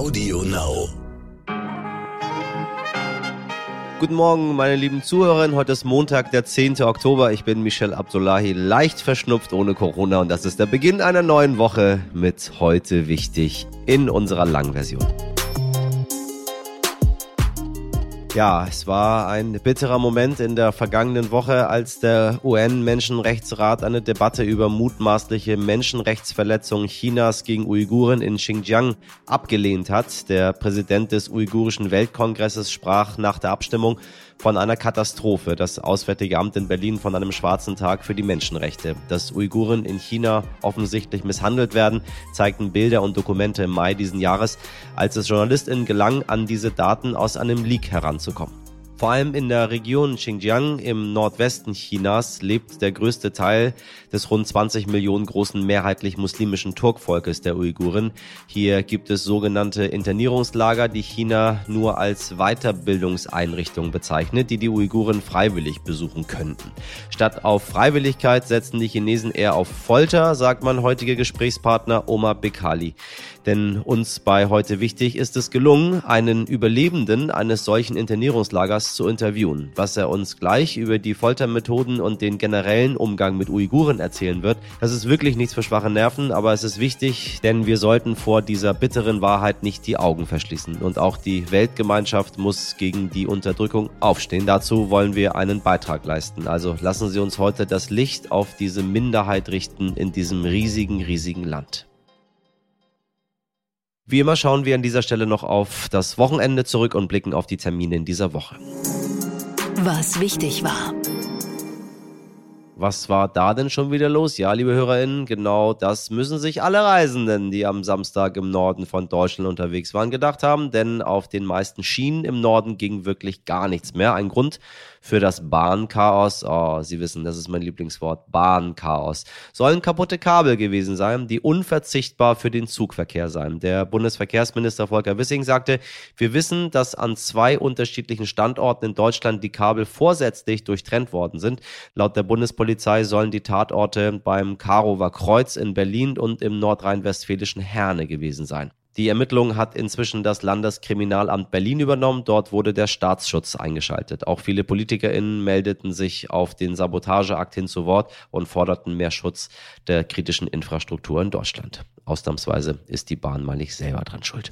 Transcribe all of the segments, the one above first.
Audio Now. Guten Morgen, meine lieben Zuhörerinnen. Heute ist Montag, der 10. Oktober. Ich bin Michel Abdullahi, leicht verschnupft ohne Corona und das ist der Beginn einer neuen Woche mit heute wichtig in unserer Langversion. Ja, es war ein bitterer Moment in der vergangenen Woche, als der UN-Menschenrechtsrat eine Debatte über mutmaßliche Menschenrechtsverletzungen Chinas gegen Uiguren in Xinjiang abgelehnt hat. Der Präsident des Uigurischen Weltkongresses sprach nach der Abstimmung von einer Katastrophe. Das Auswärtige Amt in Berlin von einem schwarzen Tag für die Menschenrechte. Dass Uiguren in China offensichtlich misshandelt werden, zeigten Bilder und Dokumente im Mai diesen Jahres, als es JournalistInnen gelang, an diese Daten aus einem Leak heranzukommen. Vor allem in der Region Xinjiang im Nordwesten Chinas lebt der größte Teil des rund 20 Millionen großen mehrheitlich muslimischen Turkvolkes der Uiguren. Hier gibt es sogenannte Internierungslager, die China nur als Weiterbildungseinrichtung bezeichnet, die die Uiguren freiwillig besuchen könnten. Statt auf Freiwilligkeit setzen die Chinesen eher auf Folter, sagt mein heutiger Gesprächspartner Omar Bekali. Denn uns bei heute wichtig ist es gelungen, einen Überlebenden eines solchen Internierungslagers zu interviewen. Was er uns gleich über die Foltermethoden und den generellen Umgang mit Uiguren erzählen wird, das ist wirklich nichts für schwache Nerven, aber es ist wichtig, denn wir sollten vor dieser bitteren Wahrheit nicht die Augen verschließen. Und auch die Weltgemeinschaft muss gegen die Unterdrückung aufstehen. Dazu wollen wir einen Beitrag leisten. Also lassen Sie uns heute das Licht auf diese Minderheit richten in diesem riesigen, riesigen Land. Wie immer schauen wir an dieser Stelle noch auf das Wochenende zurück und blicken auf die Termine in dieser Woche. Was wichtig war. Was war da denn schon wieder los? Ja, liebe HörerInnen, genau das müssen sich alle Reisenden, die am Samstag im Norden von Deutschland unterwegs waren, gedacht haben, denn auf den meisten Schienen im Norden ging wirklich gar nichts mehr. Ein Grund für das Bahnchaos, oh, Sie wissen, das ist mein Lieblingswort, Bahnchaos, sollen kaputte Kabel gewesen sein, die unverzichtbar für den Zugverkehr seien. Der Bundesverkehrsminister Volker Wissing sagte, wir wissen, dass an zwei unterschiedlichen Standorten in Deutschland die Kabel vorsätzlich durchtrennt worden sind. Laut der Bundespolizei sollen die Tatorte beim Karower Kreuz in Berlin und im nordrhein-westfälischen Herne gewesen sein. Die Ermittlung hat inzwischen das Landeskriminalamt Berlin übernommen. Dort wurde der Staatsschutz eingeschaltet. Auch viele PolitikerInnen meldeten sich auf den Sabotageakt hin zu Wort und forderten mehr Schutz der kritischen Infrastruktur in Deutschland. Ausnahmsweise ist die Bahn mal nicht selber dran schuld.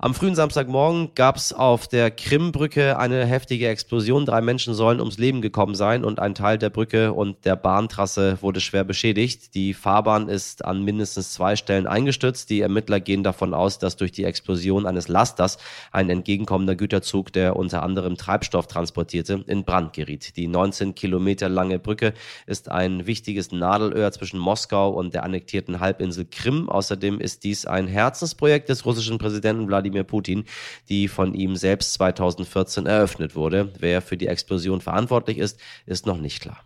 Am frühen Samstagmorgen gab es auf der Krimbrücke eine heftige Explosion. Drei Menschen sollen ums Leben gekommen sein und ein Teil der Brücke und der Bahntrasse wurde schwer beschädigt. Die Fahrbahn ist an mindestens zwei Stellen eingestürzt. Die Ermittler gehen davon aus, dass durch die Explosion eines Lasters ein entgegenkommender Güterzug, der unter anderem Treibstoff transportierte, in Brand geriet. Die 19 Kilometer lange Brücke ist ein wichtiges Nadelöhr zwischen Moskau und der annektierten Halbinsel Krim. Außerdem ist dies ein Herzensprojekt des russischen Präsidenten Wladimir Wladimir Putin, die von ihm selbst 2014 eröffnet wurde. Wer für die Explosion verantwortlich ist, ist noch nicht klar.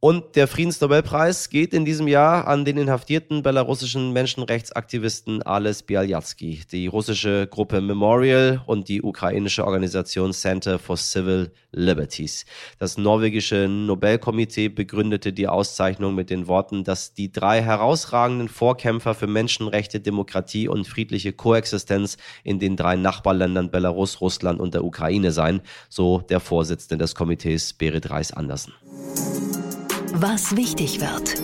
Und der Friedensnobelpreis geht in diesem Jahr an den inhaftierten belarussischen Menschenrechtsaktivisten Ales Bialyatsky, die russische Gruppe Memorial und die ukrainische Organisation Center for Civil Liberties. Das norwegische Nobelkomitee begründete die Auszeichnung mit den Worten, dass die drei herausragenden Vorkämpfer für Menschenrechte, Demokratie und friedliche Koexistenz in den drei Nachbarländern Belarus, Russland und der Ukraine seien, so der Vorsitzende des Komitees Berit Reis-Andersen. Was wichtig wird.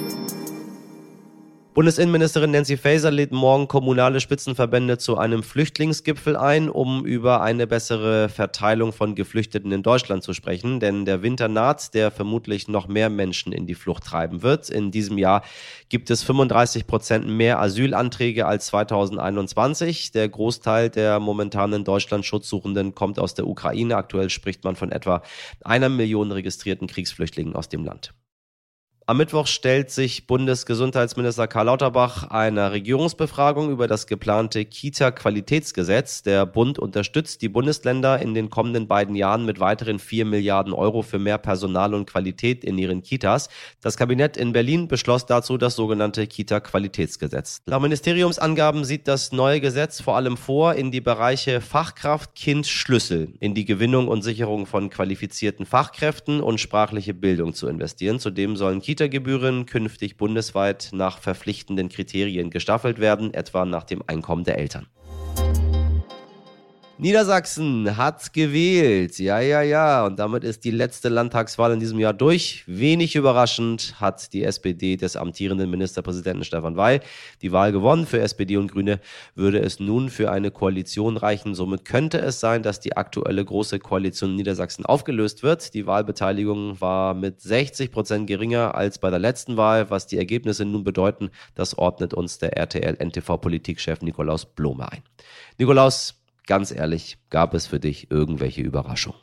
Bundesinnenministerin Nancy Faeser lädt morgen kommunale Spitzenverbände zu einem Flüchtlingsgipfel ein, um über eine bessere Verteilung von Geflüchteten in Deutschland zu sprechen. Denn der Winter naht, der vermutlich noch mehr Menschen in die Flucht treiben wird. In diesem Jahr gibt es 35 Prozent mehr Asylanträge als 2021. Der Großteil der momentanen Deutschland Schutzsuchenden kommt aus der Ukraine. Aktuell spricht man von etwa einer Million registrierten Kriegsflüchtlingen aus dem Land. Am Mittwoch stellt sich Bundesgesundheitsminister Karl Lauterbach einer Regierungsbefragung über das geplante Kita-Qualitätsgesetz. Der Bund unterstützt die Bundesländer in den kommenden beiden Jahren mit weiteren 4 Milliarden Euro für mehr Personal und Qualität in ihren Kitas. Das Kabinett in Berlin beschloss dazu das sogenannte Kita-Qualitätsgesetz. Laut Ministeriumsangaben sieht das neue Gesetz vor allem vor, in die Bereiche Fachkraft, Kind, Schlüssel, in die Gewinnung und Sicherung von qualifizierten Fachkräften und sprachliche Bildung zu investieren. Zudem sollen Kita Kita-Gebühren künftig bundesweit nach verpflichtenden Kriterien gestaffelt werden, etwa nach dem Einkommen der Eltern. Niedersachsen hat gewählt. Ja, ja, ja. Und damit ist die letzte Landtagswahl in diesem Jahr durch. Wenig überraschend hat die SPD des amtierenden Ministerpräsidenten Stefan Weil die Wahl gewonnen. Für SPD und Grüne würde es nun für eine Koalition reichen. Somit könnte es sein, dass die aktuelle große Koalition in Niedersachsen aufgelöst wird. Die Wahlbeteiligung war mit 60 Prozent geringer als bei der letzten Wahl. Was die Ergebnisse nun bedeuten, das ordnet uns der RTL-NTV-Politikchef Nikolaus Blome ein. Nikolaus, Ganz ehrlich, gab es für dich irgendwelche Überraschungen?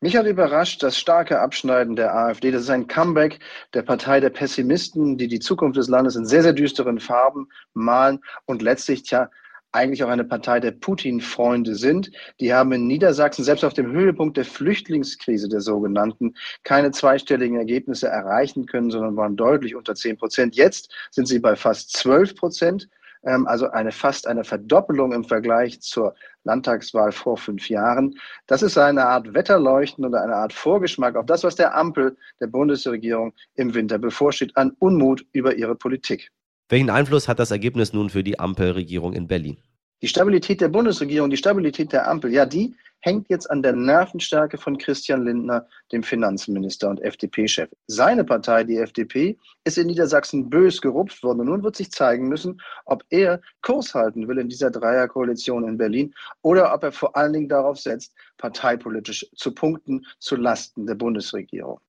Mich hat überrascht das starke Abschneiden der AfD. Das ist ein Comeback der Partei der Pessimisten, die die Zukunft des Landes in sehr, sehr düsteren Farben malen und letztlich, tja, eigentlich auch eine Partei der Putin-Freunde sind. Die haben in Niedersachsen selbst auf dem Höhepunkt der Flüchtlingskrise der sogenannten keine zweistelligen Ergebnisse erreichen können, sondern waren deutlich unter 10 Prozent. Jetzt sind sie bei fast 12 Prozent also eine fast eine Verdoppelung im Vergleich zur Landtagswahl vor fünf Jahren. Das ist eine Art Wetterleuchten oder eine Art Vorgeschmack auf das, was der Ampel der Bundesregierung im Winter bevorsteht, an Unmut über ihre Politik. Welchen Einfluss hat das Ergebnis nun für die Ampelregierung in Berlin? Die Stabilität der Bundesregierung, die Stabilität der Ampel, ja, die hängt jetzt an der Nervenstärke von Christian Lindner, dem Finanzminister und FDP-Chef. Seine Partei, die FDP, ist in Niedersachsen bös gerupft worden. Und nun wird sich zeigen müssen, ob er Kurs halten will in dieser Dreierkoalition in Berlin oder ob er vor allen Dingen darauf setzt, parteipolitisch zu punkten zu Lasten der Bundesregierung.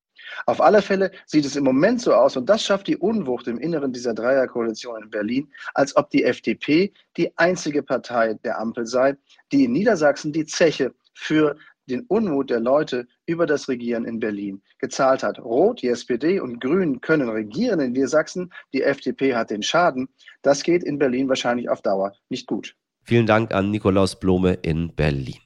Auf alle Fälle sieht es im Moment so aus, und das schafft die Unwucht im Inneren dieser Dreierkoalition in Berlin, als ob die FDP die einzige Partei der Ampel sei, die in Niedersachsen die Zeche für den Unmut der Leute über das Regieren in Berlin gezahlt hat. Rot, die SPD und Grün können regieren in Niedersachsen, die FDP hat den Schaden. Das geht in Berlin wahrscheinlich auf Dauer nicht gut. Vielen Dank an Nikolaus Blome in Berlin.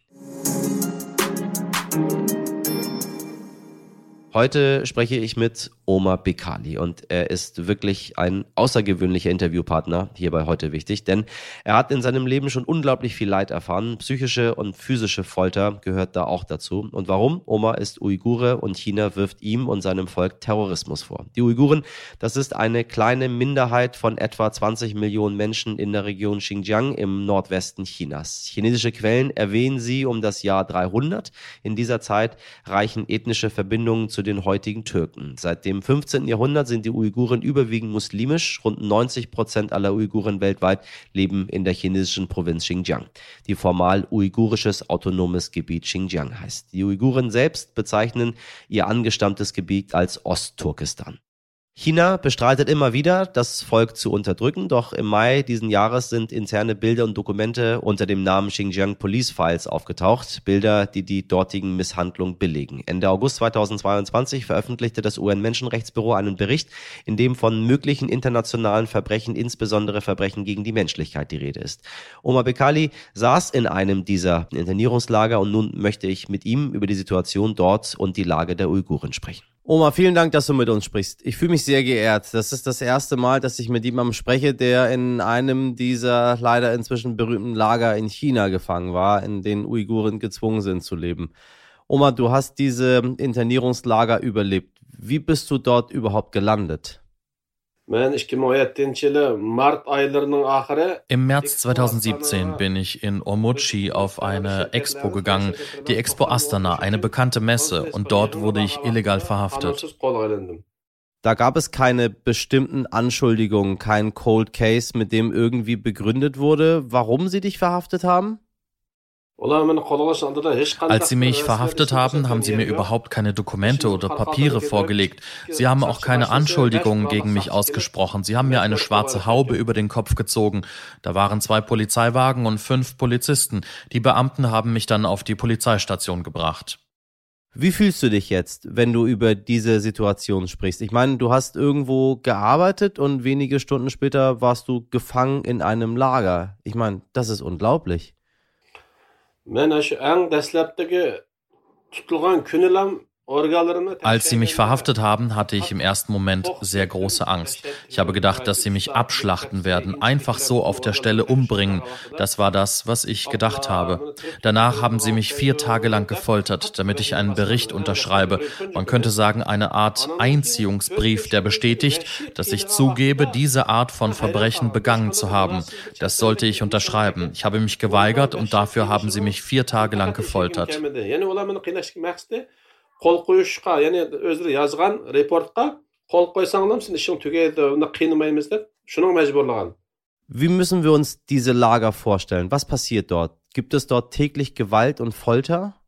Heute spreche ich mit Omar Bekali und er ist wirklich ein außergewöhnlicher Interviewpartner hier bei Heute Wichtig, denn er hat in seinem Leben schon unglaublich viel Leid erfahren. Psychische und physische Folter gehört da auch dazu. Und warum? Omar ist Uigure und China wirft ihm und seinem Volk Terrorismus vor. Die Uiguren, das ist eine kleine Minderheit von etwa 20 Millionen Menschen in der Region Xinjiang im Nordwesten Chinas. Chinesische Quellen erwähnen sie um das Jahr 300. In dieser Zeit reichen ethnische Verbindungen zu den heutigen Türken. Seit dem 15. Jahrhundert sind die Uiguren überwiegend muslimisch. Rund 90 Prozent aller Uiguren weltweit leben in der chinesischen Provinz Xinjiang, die formal uigurisches autonomes Gebiet Xinjiang heißt. Die Uiguren selbst bezeichnen ihr angestammtes Gebiet als Ostturkestan. China bestreitet immer wieder, das Volk zu unterdrücken, doch im Mai diesen Jahres sind interne Bilder und Dokumente unter dem Namen Xinjiang Police Files aufgetaucht, Bilder, die die dortigen Misshandlungen belegen. Ende August 2022 veröffentlichte das UN-Menschenrechtsbüro einen Bericht, in dem von möglichen internationalen Verbrechen, insbesondere Verbrechen gegen die Menschlichkeit, die Rede ist. Omar Bekali saß in einem dieser Internierungslager und nun möchte ich mit ihm über die Situation dort und die Lage der Uiguren sprechen. Oma, vielen Dank, dass du mit uns sprichst. Ich fühle mich sehr geehrt. Das ist das erste Mal, dass ich mit jemandem spreche, der in einem dieser leider inzwischen berühmten Lager in China gefangen war, in denen Uiguren gezwungen sind zu leben. Oma, du hast diese Internierungslager überlebt. Wie bist du dort überhaupt gelandet? Im März 2017 bin ich in Omuchi auf eine Expo gegangen, die Expo Astana, eine bekannte Messe, und dort wurde ich illegal verhaftet. Da gab es keine bestimmten Anschuldigungen, kein Cold Case, mit dem irgendwie begründet wurde, warum sie dich verhaftet haben? Als sie mich verhaftet haben, haben sie mir überhaupt keine Dokumente oder Papiere vorgelegt. Sie haben auch keine Anschuldigungen gegen mich ausgesprochen. Sie haben mir eine schwarze Haube über den Kopf gezogen. Da waren zwei Polizeiwagen und fünf Polizisten. Die Beamten haben mich dann auf die Polizeistation gebracht. Wie fühlst du dich jetzt, wenn du über diese Situation sprichst? Ich meine, du hast irgendwo gearbeitet und wenige Stunden später warst du gefangen in einem Lager. Ich meine, das ist unglaublich. Mana shu eng dastlabdagi tutilgan kunilam Als sie mich verhaftet haben, hatte ich im ersten Moment sehr große Angst. Ich habe gedacht, dass sie mich abschlachten werden, einfach so auf der Stelle umbringen. Das war das, was ich gedacht habe. Danach haben sie mich vier Tage lang gefoltert, damit ich einen Bericht unterschreibe. Man könnte sagen, eine Art Einziehungsbrief, der bestätigt, dass ich zugebe, diese Art von Verbrechen begangen zu haben. Das sollte ich unterschreiben. Ich habe mich geweigert und dafür haben sie mich vier Tage lang gefoltert. Qo'l qo'yishga ya'ni o'zlari yozgan reportga qo'l qo'ysanglar sen ishing tugaydi uni qiynamaymiz deb shuni majburlagan Wie müssen wir uns diese Lager vorstellen? Was passiert dort? Gibt es dort täglich Gewalt und Folter?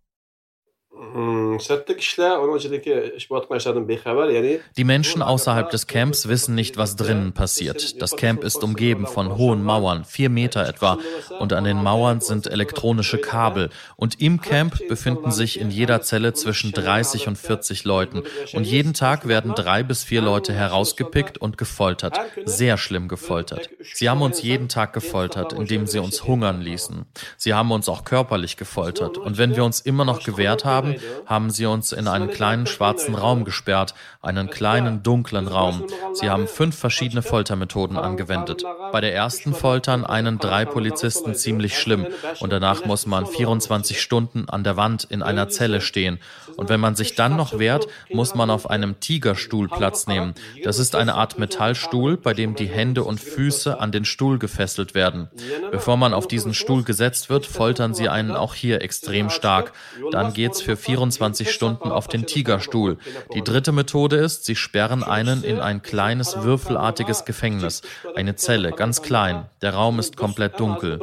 Die Menschen außerhalb des Camps wissen nicht, was drinnen passiert. Das Camp ist umgeben von hohen Mauern, vier Meter etwa, und an den Mauern sind elektronische Kabel. Und im Camp befinden sich in jeder Zelle zwischen 30 und 40 Leuten. Und jeden Tag werden drei bis vier Leute herausgepickt und gefoltert. Sehr schlimm gefoltert. Sie haben uns jeden Tag gefoltert, indem sie uns hungern ließen. Sie haben uns auch körperlich gefoltert. Und wenn wir uns immer noch gewehrt haben, haben sie uns in einen kleinen schwarzen Raum gesperrt, einen kleinen dunklen Raum. Sie haben fünf verschiedene Foltermethoden angewendet. Bei der ersten foltern einen drei Polizisten ziemlich schlimm und danach muss man 24 Stunden an der Wand in einer Zelle stehen. Und wenn man sich dann noch wehrt, muss man auf einem Tigerstuhl Platz nehmen. Das ist eine Art Metallstuhl, bei dem die Hände und Füße an den Stuhl gefesselt werden. Bevor man auf diesen Stuhl gesetzt wird, foltern sie einen auch hier extrem stark. Dann geht's für 24 Stunden auf den Tigerstuhl. Die dritte Methode ist, sie sperren einen in ein kleines würfelartiges Gefängnis, eine Zelle, ganz klein. Der Raum ist komplett dunkel.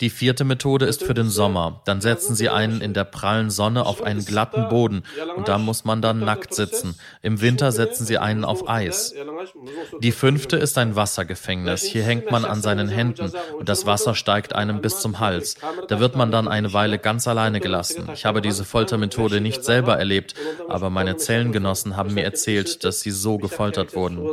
Die vierte Methode ist für den Sommer. Dann setzen sie einen in der prallen Sonne auf einen glatten Boden und da muss man dann nackt sitzen. Im Winter setzen sie einen auf Eis. Die fünfte ist ein Wassergefängnis. Hier hängt man an seinen Händen und das Wasser steigt einem bis zum Hals. Da wird man dann eine Weile ganz alleine gelassen. Ich habe diese Foltermethode nicht selber erlebt, aber meine Zellengenossen haben mir erzählt, dass sie so gefoltert wurden.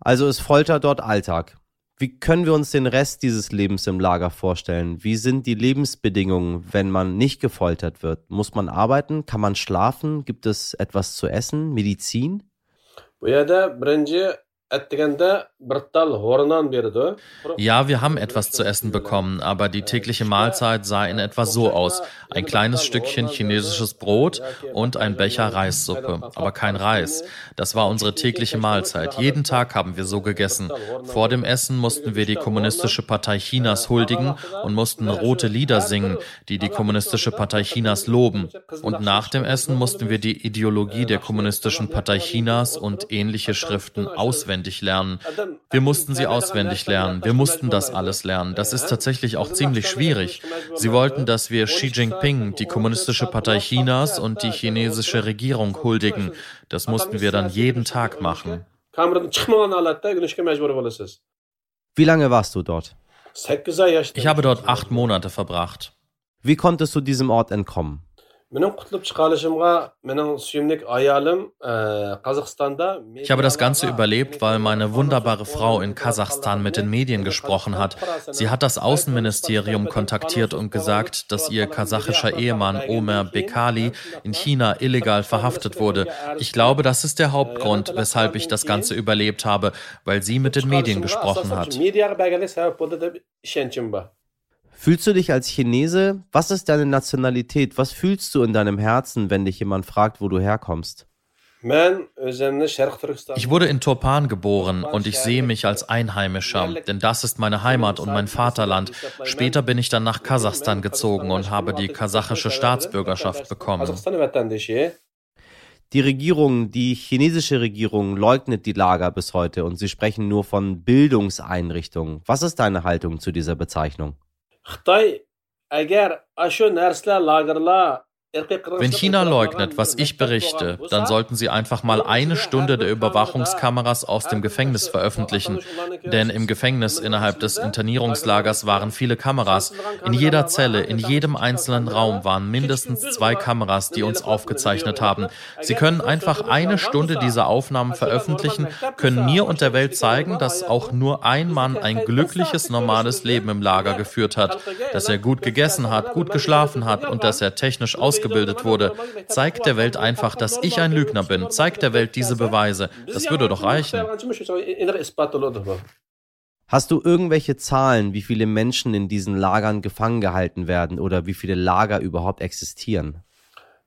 Also ist Folter dort Alltag. Wie können wir uns den Rest dieses Lebens im Lager vorstellen? Wie sind die Lebensbedingungen, wenn man nicht gefoltert wird? Muss man arbeiten? Kann man schlafen? Gibt es etwas zu essen? Medizin? Ja, wir haben etwas zu essen bekommen, aber die tägliche Mahlzeit sah in etwa so aus. Ein kleines Stückchen chinesisches Brot und ein Becher Reissuppe, aber kein Reis. Das war unsere tägliche Mahlzeit. Jeden Tag haben wir so gegessen. Vor dem Essen mussten wir die Kommunistische Partei Chinas huldigen und mussten rote Lieder singen, die die Kommunistische Partei Chinas loben. Und nach dem Essen mussten wir die Ideologie der Kommunistischen Partei Chinas und ähnliche Schriften auswendig lernen. Wir mussten sie auswendig lernen. Wir mussten das alles lernen. Das ist tatsächlich auch ziemlich schwierig. Sie wollten, dass wir Xi Jinping, die Kommunistische Partei Chinas und die chinesische Regierung huldigen. Das mussten wir dann jeden Tag machen. Wie lange warst du dort? Ich habe dort acht Monate verbracht. Wie konntest du diesem Ort entkommen? Ich habe das Ganze überlebt, weil meine wunderbare Frau in Kasachstan mit den Medien gesprochen hat. Sie hat das Außenministerium kontaktiert und gesagt, dass ihr kasachischer Ehemann Omer Bekali in China illegal verhaftet wurde. Ich glaube, das ist der Hauptgrund, weshalb ich das Ganze überlebt habe, weil sie mit den Medien gesprochen hat. Fühlst du dich als Chinese? Was ist deine Nationalität? Was fühlst du in deinem Herzen, wenn dich jemand fragt, wo du herkommst? Ich wurde in Turpan geboren und ich sehe mich als Einheimischer, denn das ist meine Heimat und mein Vaterland. Später bin ich dann nach Kasachstan gezogen und habe die kasachische Staatsbürgerschaft bekommen. Die Regierung, die chinesische Regierung leugnet die Lager bis heute und sie sprechen nur von Bildungseinrichtungen. Was ist deine Haltung zu dieser Bezeichnung? Xitoy agar shu narsalar lagerlar Wenn China leugnet, was ich berichte, dann sollten sie einfach mal eine Stunde der Überwachungskameras aus dem Gefängnis veröffentlichen. Denn im Gefängnis innerhalb des Internierungslagers waren viele Kameras. In jeder Zelle, in jedem einzelnen Raum waren mindestens zwei Kameras, die uns aufgezeichnet haben. Sie können einfach eine Stunde dieser Aufnahmen veröffentlichen, können mir und der Welt zeigen, dass auch nur ein Mann ein glückliches, normales Leben im Lager geführt hat, dass er gut gegessen hat, gut geschlafen hat und dass er technisch ausgebildet ausgebildet wurde. Zeigt der Welt einfach, dass ich ein Lügner bin. Zeigt der Welt diese Beweise. Das würde doch reichen. Hast du irgendwelche Zahlen, wie viele Menschen in diesen Lagern gefangen gehalten werden oder wie viele Lager überhaupt existieren?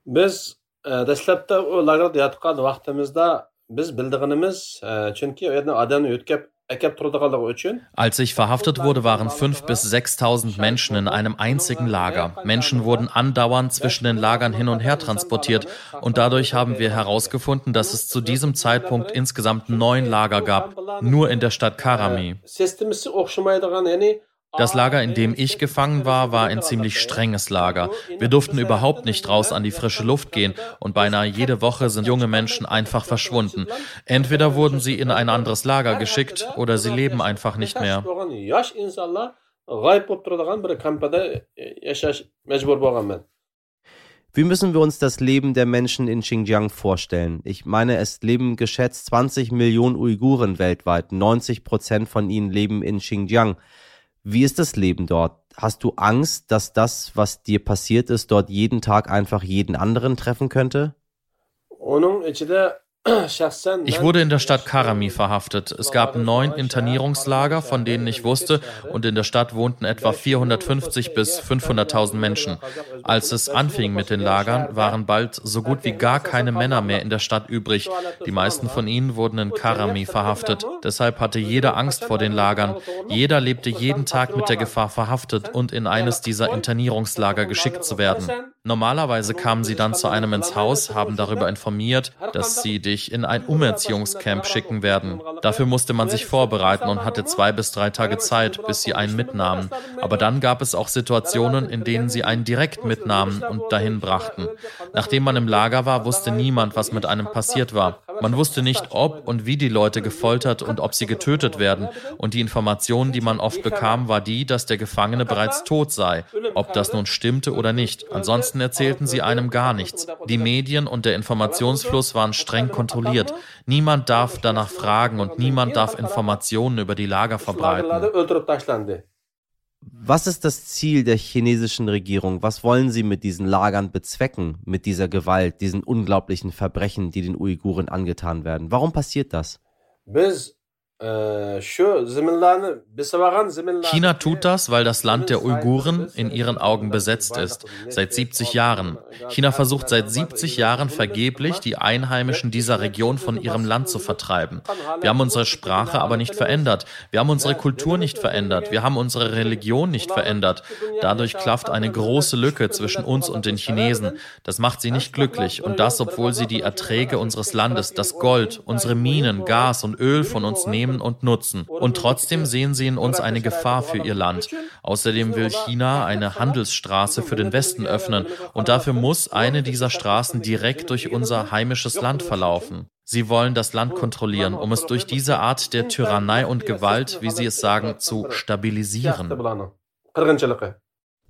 Biz dastlabda u lagerda yotgan vaqtimizda biz bildiğimiz chunki u yerdan odamni yo'tkab als ich verhaftet wurde, waren 5.000 bis 6.000 Menschen in einem einzigen Lager. Menschen wurden andauernd zwischen den Lagern hin und her transportiert. und dadurch haben wir herausgefunden, dass es zu diesem Zeitpunkt insgesamt neun Lager gab, nur in der Stadt Karami. Das Lager, in dem ich gefangen war, war ein ziemlich strenges Lager. Wir durften überhaupt nicht raus an die frische Luft gehen und beinahe jede Woche sind junge Menschen einfach verschwunden. Entweder wurden sie in ein anderes Lager geschickt oder sie leben einfach nicht mehr. Wie müssen wir uns das Leben der Menschen in Xinjiang vorstellen? Ich meine, es leben geschätzt 20 Millionen Uiguren weltweit. 90 Prozent von ihnen leben in Xinjiang. Wie ist das Leben dort? Hast du Angst, dass das, was dir passiert ist, dort jeden Tag einfach jeden anderen treffen könnte? Ich wurde in der Stadt Karami verhaftet. Es gab neun Internierungslager, von denen ich wusste, und in der Stadt wohnten etwa 450 bis 500.000 Menschen. Als es anfing mit den Lagern, waren bald so gut wie gar keine Männer mehr in der Stadt übrig. Die meisten von ihnen wurden in Karami verhaftet. Deshalb hatte jeder Angst vor den Lagern. Jeder lebte jeden Tag mit der Gefahr, verhaftet und in eines dieser Internierungslager geschickt zu werden. Normalerweise kamen sie dann zu einem ins Haus, haben darüber informiert, dass sie dich in ein Umerziehungscamp schicken werden. Dafür musste man sich vorbereiten und hatte zwei bis drei Tage Zeit, bis sie einen mitnahmen. Aber dann gab es auch Situationen, in denen sie einen direkt mitnahmen und dahin brachten. Nachdem man im Lager war, wusste niemand, was mit einem passiert war. Man wusste nicht, ob und wie die Leute gefoltert und ob sie getötet werden. Und die Information, die man oft bekam, war die, dass der Gefangene bereits tot sei. Ob das nun stimmte oder nicht. Ansonsten erzählten sie einem gar nichts. Die Medien und der Informationsfluss waren streng kontrolliert. Niemand darf danach fragen und niemand darf Informationen über die Lager verbreiten. Was ist das Ziel der chinesischen Regierung? Was wollen sie mit diesen Lagern bezwecken, mit dieser Gewalt, diesen unglaublichen Verbrechen, die den Uiguren angetan werden? Warum passiert das? Biz China tut das, weil das Land der Uiguren in ihren Augen besetzt ist, seit 70 Jahren. China versucht seit 70 Jahren vergeblich, die Einheimischen dieser Region von ihrem Land zu vertreiben. Wir haben unsere Sprache aber nicht verändert. Wir haben unsere Kultur nicht verändert. Wir haben unsere Religion nicht verändert. Dadurch klafft eine große Lücke zwischen uns und den Chinesen. Das macht sie nicht glücklich. Und das, obwohl sie die Erträge unseres Landes, das Gold, unsere Minen, Gas und Öl von uns nehmen nehmen und nutzen. Und trotzdem sehen sie in uns eine Gefahr für ihr Land. Außerdem will China eine Handelsstraße für den Westen öffnen. und dafür muss eine dieser Straßen direkt durch unser heimisches Land verlaufen. Sie wollen das Land kontrollieren, um es durch diese Art der Tyrannei und Gewalt, wie sie es sagen, zu stabilisieren.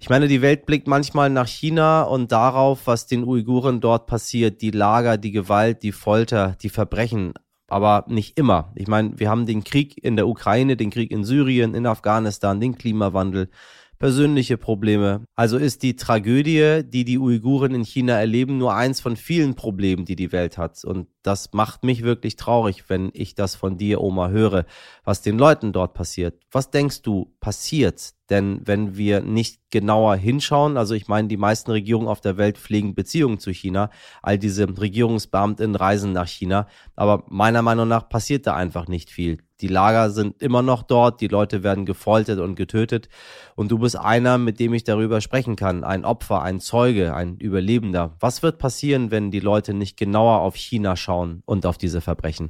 Ich meine, die Welt blickt manchmal nach China und darauf, was den Uiguren dort passiert, die Lager, die Gewalt, die Folter, die Verbrechen aber nicht immer. Ich meine, wir haben den Krieg in der Ukraine, den Krieg in Syrien, in Afghanistan, den Klimawandel, persönliche Probleme. Also ist die Tragödie, die die Uiguren in China erleben, nur eins von vielen Problemen, die die Welt hat. Und das macht mich wirklich traurig, wenn ich das von dir, Oma, höre, was den Leuten dort passiert. Was denkst du passiert? Denn wenn wir nicht genauer hinschauen, also ich meine, die meisten Regierungen auf der Welt pflegen Beziehungen zu China, all diese Regierungsbeamten reisen nach China, aber meiner Meinung nach passiert da einfach nicht viel. Die Lager sind immer noch dort, die Leute werden gefoltert und getötet und du bist einer, mit dem ich darüber sprechen kann, ein Opfer, ein Zeuge, ein Überlebender. Was wird passieren, wenn die Leute nicht genauer auf China schauen und auf diese Verbrechen?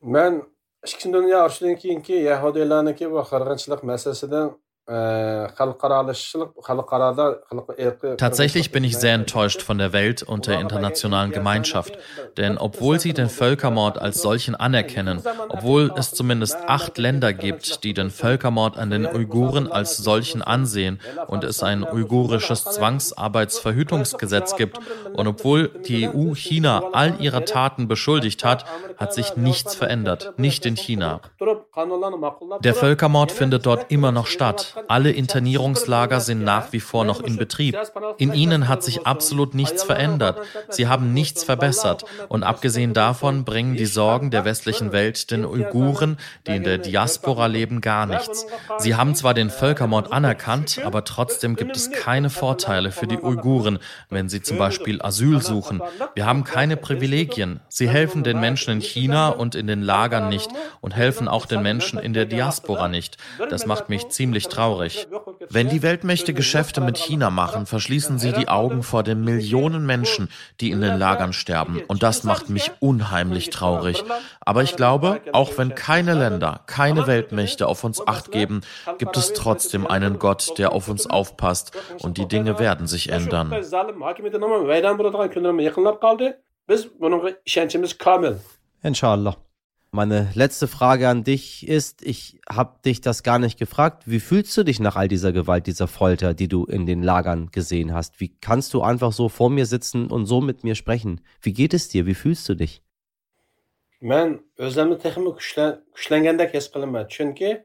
Man ikkinchi dunyo urushidan keyingi yahudiylarniki bu qirg'inchilik masalasidan Tatsächlich bin ich sehr enttäuscht von der Welt und der internationalen Gemeinschaft. Denn obwohl sie den Völkermord als solchen anerkennen, obwohl es zumindest acht Länder gibt, die den Völkermord an den Uiguren als solchen ansehen und es ein uigurisches Zwangsarbeitsverhütungsgesetz gibt. und obwohl die EU China all ihrer Taten beschuldigt hat, hat sich nichts verändert, nicht in China. Der Völkermord findet dort immer noch statt. Alle Internierungslager sind nach wie vor noch in Betrieb. In ihnen hat sich absolut nichts verändert. Sie haben nichts verbessert. Und abgesehen davon bringen die Sorgen der westlichen Welt den Uiguren, die in der Diaspora leben, gar nichts. Sie haben zwar den Völkermord anerkannt, aber trotzdem gibt es keine Vorteile für die Uiguren, wenn sie zum Beispiel Asyl suchen. Wir haben keine Privilegien. Sie helfen den Menschen in China und in den Lagern nicht und helfen auch den Menschen in der Diaspora nicht. Das macht mich ziemlich traurig traurig. Wenn die Weltmächte Geschäfte mit China machen, verschließen sie die Augen vor den Millionen Menschen, die in den Lagern sterben. Und das macht mich unheimlich traurig. Aber ich glaube, auch wenn keine Länder, keine Weltmächte auf uns acht geben, gibt es trotzdem einen Gott, der auf uns aufpasst. Und die Dinge werden sich ändern. Inshallah. Meine letzte Frage an dich ist, ich habe dich das gar nicht gefragt, wie fühlst du dich nach all dieser Gewalt, dieser Folter, die du in den Lagern gesehen hast? Wie kannst du einfach so vor mir sitzen und so mit mir sprechen? Wie geht es dir? Wie fühlst du dich? Man özlemni texmi kuchlangandek his qilaman chunki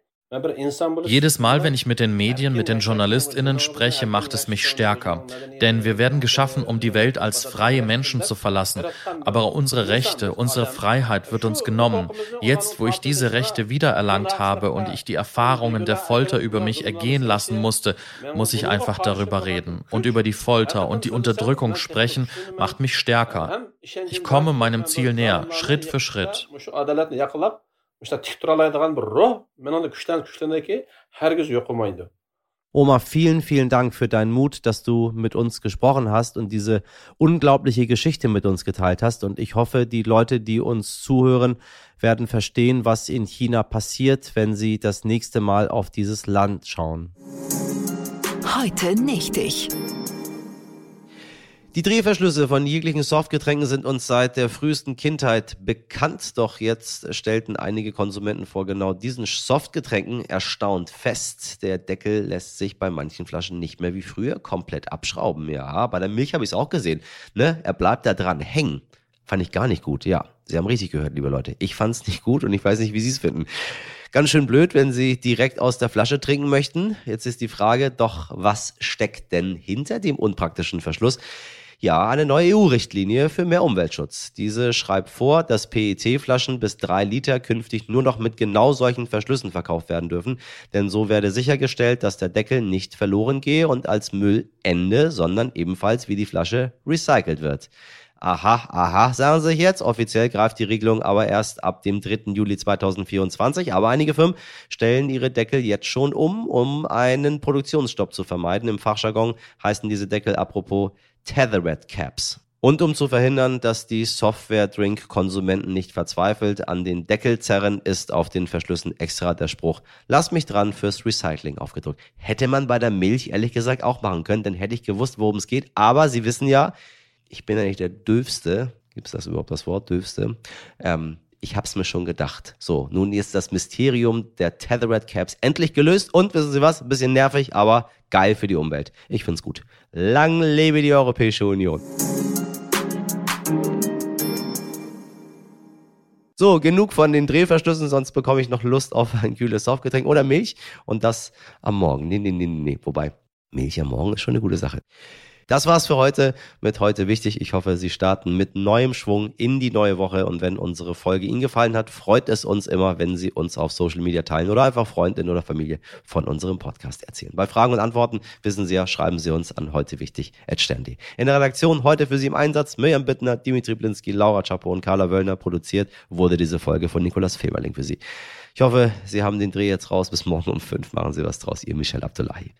jedes Mal, wenn ich mit den Medien, mit den JournalistInnen spreche, macht es mich stärker. Denn wir werden geschaffen, um die Welt als freie Menschen zu verlassen. Aber unsere Rechte, unsere Freiheit wird uns genommen. Jetzt, wo ich diese Rechte wiedererlangt habe und ich die Erfahrungen der Folter über mich ergehen lassen musste, muss ich einfach darüber reden. Und über die Folter und die Unterdrückung sprechen, macht mich stärker. Ich komme meinem Ziel näher, Schritt für Schritt. Işte tik turalaydigan bir ruh meni kuchdan kuchlanaki hargiz yo'qolmaydi Oma, vielen, vielen Dank für deinen Mut, dass du mit uns gesprochen hast und diese unglaubliche Geschichte mit uns geteilt hast. Und ich hoffe, die Leute, die uns zuhören, werden verstehen, was in China passiert, wenn sie das nächste Mal auf dieses Land schauen. Heute nicht ich. Die Drehverschlüsse von jeglichen Softgetränken sind uns seit der frühesten Kindheit bekannt, doch jetzt stellten einige Konsumenten vor genau diesen Softgetränken erstaunt fest. Der Deckel lässt sich bei manchen Flaschen nicht mehr wie früher komplett abschrauben. Ja, bei der Milch habe ich es auch gesehen. Ne? Er bleibt da dran hängen. Fand ich gar nicht gut. Ja, Sie haben richtig gehört, liebe Leute. Ich fand es nicht gut und ich weiß nicht, wie Sie es finden. Ganz schön blöd, wenn Sie direkt aus der Flasche trinken möchten. Jetzt ist die Frage, doch was steckt denn hinter dem unpraktischen Verschluss? Ja, eine neue EU-Richtlinie für mehr Umweltschutz. Diese schreibt vor, dass PET-Flaschen bis drei Liter künftig nur noch mit genau solchen Verschlüssen verkauft werden dürfen, denn so werde sichergestellt, dass der Deckel nicht verloren gehe und als Müll ende, sondern ebenfalls wie die Flasche recycelt wird. Aha, aha, sagen Sie jetzt. Offiziell greift die Regelung aber erst ab dem 3. Juli 2024. Aber einige Firmen stellen ihre Deckel jetzt schon um, um einen Produktionsstopp zu vermeiden. Im Fachjargon heißen diese Deckel apropos Tethered Caps. Und um zu verhindern, dass die Software-Drink-Konsumenten nicht verzweifelt an den Deckel zerren, ist auf den Verschlüssen extra der Spruch Lass mich dran fürs Recycling aufgedruckt. Hätte man bei der Milch ehrlich gesagt auch machen können, dann hätte ich gewusst, worum es geht. Aber Sie wissen ja, ich bin nicht der Döfste. Gibt es das überhaupt das Wort, Döfste? Ähm, ich es mir schon gedacht. So, nun ist das Mysterium der Tethered Caps endlich gelöst und wissen Sie was? Ein bisschen nervig, aber geil für die Umwelt. Ich find's gut. Lang lebe die Europäische Union. So, genug von den Drehverschlüssen, sonst bekomme ich noch Lust auf ein kühles Softgetränk oder Milch und das am Morgen. Nee, nee, nee, nee. Wobei, Milch am Morgen ist schon eine gute Sache. Das war's für heute mit heute wichtig. Ich hoffe, Sie starten mit neuem Schwung in die neue Woche und wenn unsere Folge Ihnen gefallen hat, freut es uns immer, wenn Sie uns auf Social Media teilen oder einfach Freundin oder Familie von unserem Podcast erzählen. Bei Fragen und Antworten wissen Sie ja, schreiben Sie uns an heute wichtig @stern.de. In der Redaktion heute für Sie im Einsatz Mirjam Bittner, Dimitri Blinski, Laura Chapo und Carla Wöllner. Produziert wurde diese Folge von Nikolas Femerling für Sie. Ich hoffe, Sie haben den Dreh jetzt raus. Bis morgen um fünf. Machen Sie was draus. Ihr Michel Abdullahi.